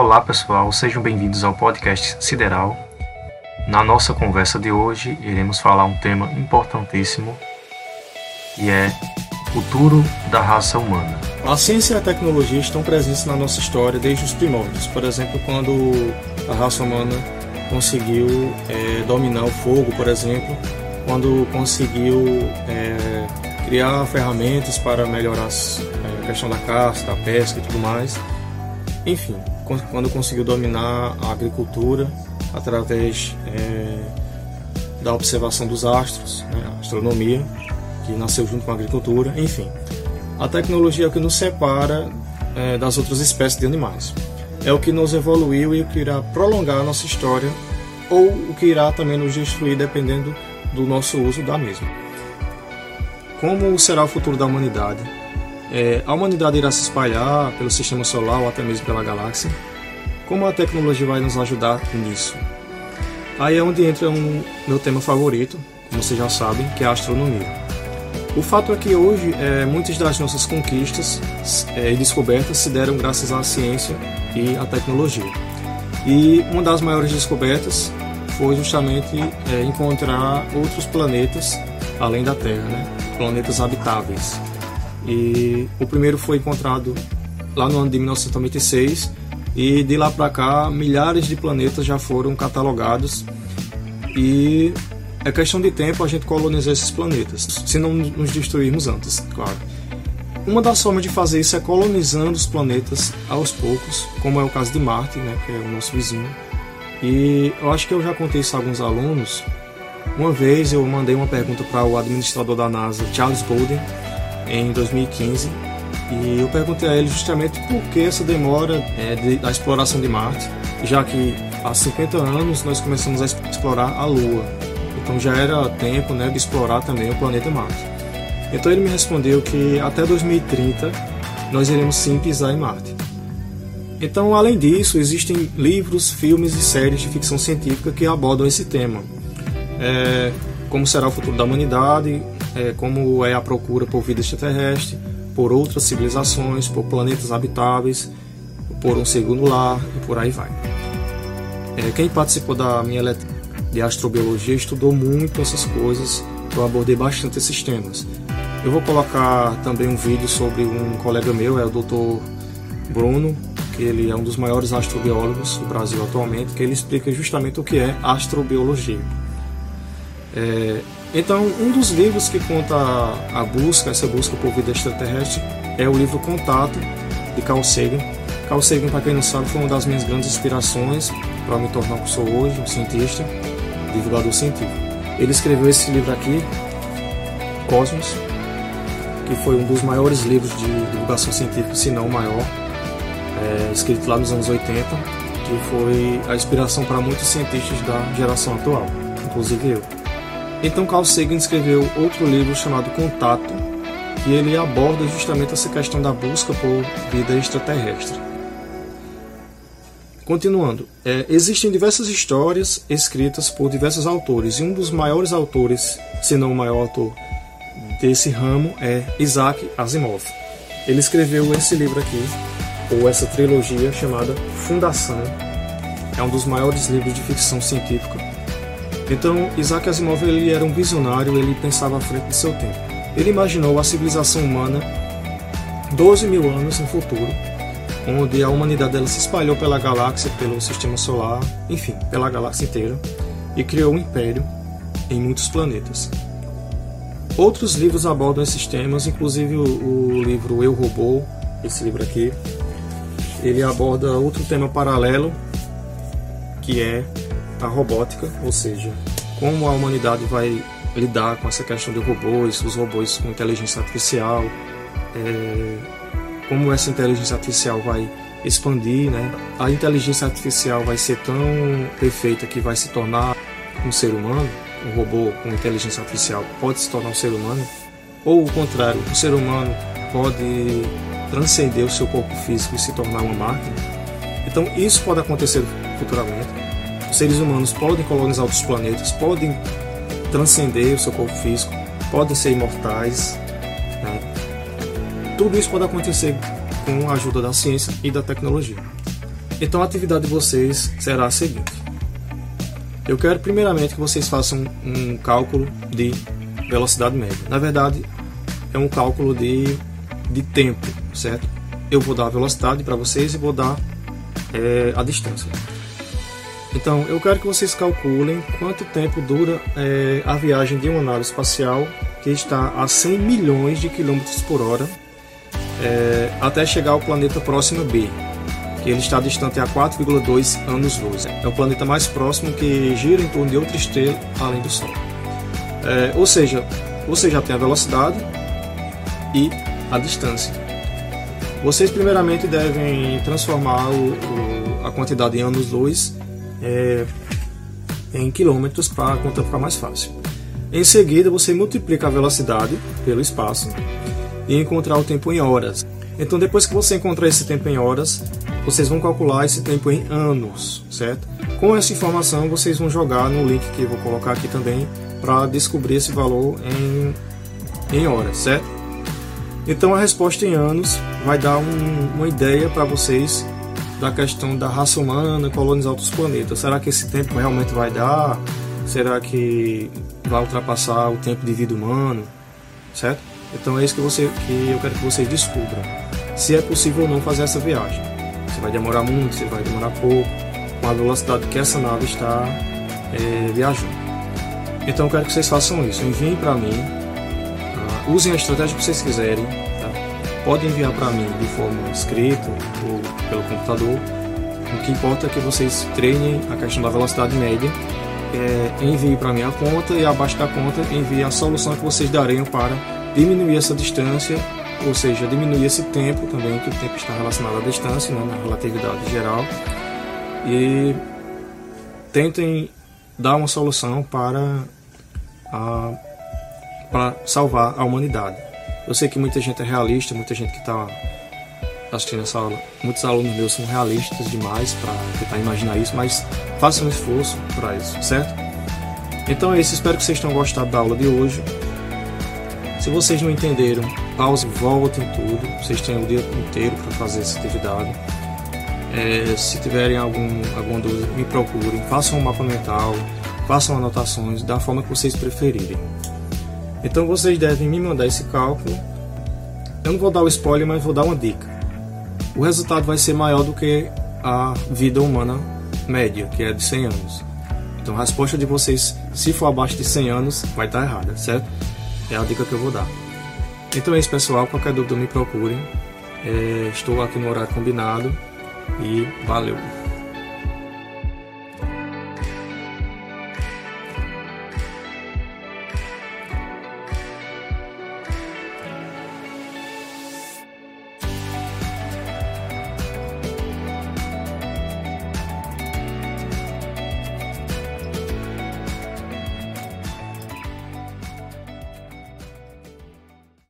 Olá pessoal, sejam bem-vindos ao podcast Sideral. Na nossa conversa de hoje, iremos falar um tema importantíssimo que é futuro da raça humana. A ciência e a tecnologia estão presentes na nossa história desde os primórdios. Por exemplo, quando a raça humana conseguiu é, dominar o fogo, por exemplo, quando conseguiu é, criar ferramentas para melhorar é, a questão da caça, da pesca e tudo mais. Enfim, quando conseguiu dominar a agricultura através é, da observação dos astros, né, a astronomia, que nasceu junto com a agricultura, enfim. A tecnologia é o que nos separa é, das outras espécies de animais. É o que nos evoluiu e o que irá prolongar a nossa história ou o que irá também nos destruir dependendo do nosso uso da mesma. Como será o futuro da humanidade? É, a humanidade irá se espalhar pelo sistema solar ou até mesmo pela galáxia? Como a tecnologia vai nos ajudar nisso? Aí é onde entra um meu tema favorito, como vocês já sabem, que é a astronomia. O fato é que hoje é, muitas das nossas conquistas é, e descobertas se deram graças à ciência e à tecnologia. E uma das maiores descobertas foi justamente é, encontrar outros planetas além da Terra, né? planetas habitáveis. E o primeiro foi encontrado lá no ano de 1996 e de lá para cá milhares de planetas já foram catalogados e é questão de tempo a gente colonizar esses planetas, se não nos destruirmos antes, claro. Uma das formas de fazer isso é colonizando os planetas aos poucos, como é o caso de Marte, né, que é o nosso vizinho. E eu acho que eu já contei isso a alguns alunos. Uma vez eu mandei uma pergunta para o administrador da NASA, Charles Bolden, em 2015, e eu perguntei a ele justamente por que essa demora é, de, da exploração de Marte, já que há 50 anos nós começamos a explorar a Lua. Então já era tempo né, de explorar também o planeta Marte. Então ele me respondeu que até 2030 nós iremos sim pisar em Marte. Então, além disso, existem livros, filmes e séries de ficção científica que abordam esse tema. É, como será o futuro da humanidade, é, como é a procura por vida extraterrestre, por outras civilizações, por planetas habitáveis, por um segundo lar e por aí vai. É, quem participou da minha letra de astrobiologia estudou muito essas coisas, eu abordei bastante esses temas. Eu vou colocar também um vídeo sobre um colega meu, é o Dr. Bruno, que ele é um dos maiores astrobiólogos do Brasil atualmente, que ele explica justamente o que é astrobiologia. É, então, um dos livros que conta a busca, essa busca por vida extraterrestre, é o livro Contato, de Carl Sagan. Carl Sagan, para quem não sabe, foi uma das minhas grandes inspirações para me tornar o que sou hoje, um cientista divulgador científico. Ele escreveu esse livro aqui, Cosmos, que foi um dos maiores livros de divulgação científica, se não o maior, é, escrito lá nos anos 80, que foi a inspiração para muitos cientistas da geração atual, inclusive eu. Então Carl Sagan escreveu outro livro chamado Contato, que ele aborda justamente essa questão da busca por vida extraterrestre. Continuando, é, existem diversas histórias escritas por diversos autores, e um dos maiores autores, se não o maior autor desse ramo, é Isaac Asimov. Ele escreveu esse livro aqui, ou essa trilogia chamada Fundação. É um dos maiores livros de ficção científica. Então, Isaac Asimov ele era um visionário, ele pensava à frente do seu tempo. Ele imaginou a civilização humana 12 mil anos no futuro, onde a humanidade dela se espalhou pela galáxia, pelo sistema solar, enfim, pela galáxia inteira, e criou um império em muitos planetas. Outros livros abordam esses temas, inclusive o, o livro Eu Robô, esse livro aqui, ele aborda outro tema paralelo, que é a robótica, ou seja, como a humanidade vai lidar com essa questão de robôs, os robôs com inteligência artificial, é, como essa inteligência artificial vai expandir, né? A inteligência artificial vai ser tão perfeita que vai se tornar um ser humano, um robô com inteligência artificial pode se tornar um ser humano, ou o contrário, o ser humano pode transcender o seu corpo físico e se tornar uma máquina. Então isso pode acontecer futuramente. Os seres humanos podem colonizar outros planetas, podem transcender o seu corpo físico, podem ser imortais, tudo isso pode acontecer com a ajuda da ciência e da tecnologia. Então a atividade de vocês será a seguinte. Eu quero primeiramente que vocês façam um cálculo de velocidade média. Na verdade, é um cálculo de, de tempo, certo? Eu vou dar a velocidade para vocês e vou dar é, a distância. Então, eu quero que vocês calculem quanto tempo dura é, a viagem de uma nave espacial que está a 100 milhões de quilômetros por hora é, até chegar ao planeta próximo B, que ele está distante a 4,2 anos-luz. É o planeta mais próximo que gira em torno de outra estrela além do Sol. É, ou seja, você já tem a velocidade e a distância. Vocês primeiramente devem transformar o, o, a quantidade em anos-luz é, em quilômetros para conta ficar mais fácil. Em seguida, você multiplica a velocidade pelo espaço e encontrar o tempo em horas. Então, depois que você encontrar esse tempo em horas, vocês vão calcular esse tempo em anos, certo? Com essa informação, vocês vão jogar no link que eu vou colocar aqui também para descobrir esse valor em, em horas, certo? Então, a resposta em anos vai dar um, uma ideia para vocês da questão da raça humana colonizar outros planetas. Será que esse tempo realmente vai dar? Será que vai ultrapassar o tempo de vida humano? Certo? Então é isso que, você, que eu quero que vocês descubram. Se é possível ou não fazer essa viagem. Se vai demorar muito, se vai demorar pouco, com a velocidade que essa nave está é, viajando. Então eu quero que vocês façam isso. Enviem para mim. Uh, usem a estratégia que vocês quiserem pode enviar para mim de forma escrita ou pelo computador. O que importa é que vocês treinem a questão da velocidade média. É, envie para mim a conta e abaixo da conta envie a solução que vocês dariam para diminuir essa distância, ou seja, diminuir esse tempo também, que o tempo está relacionado à distância, né, na relatividade geral. E tentem dar uma solução para, a, para salvar a humanidade. Eu sei que muita gente é realista, muita gente que está assistindo essa aula, muitos alunos meus são realistas demais para tentar imaginar isso, mas façam um esforço para isso, certo? Então é isso, espero que vocês tenham gostado da aula de hoje. Se vocês não entenderam, pause, voltem tudo. Vocês têm o dia inteiro para fazer essa atividade. É, se tiverem algum, alguma dúvida, me procurem, façam um mapa mental, façam anotações da forma que vocês preferirem. Então vocês devem me mandar esse cálculo. Eu não vou dar o spoiler, mas vou dar uma dica. O resultado vai ser maior do que a vida humana média, que é de 100 anos. Então a resposta de vocês, se for abaixo de 100 anos, vai estar errada, certo? É a dica que eu vou dar. Então é isso, pessoal. Qualquer dúvida me procurem. É, estou aqui no horário combinado e valeu.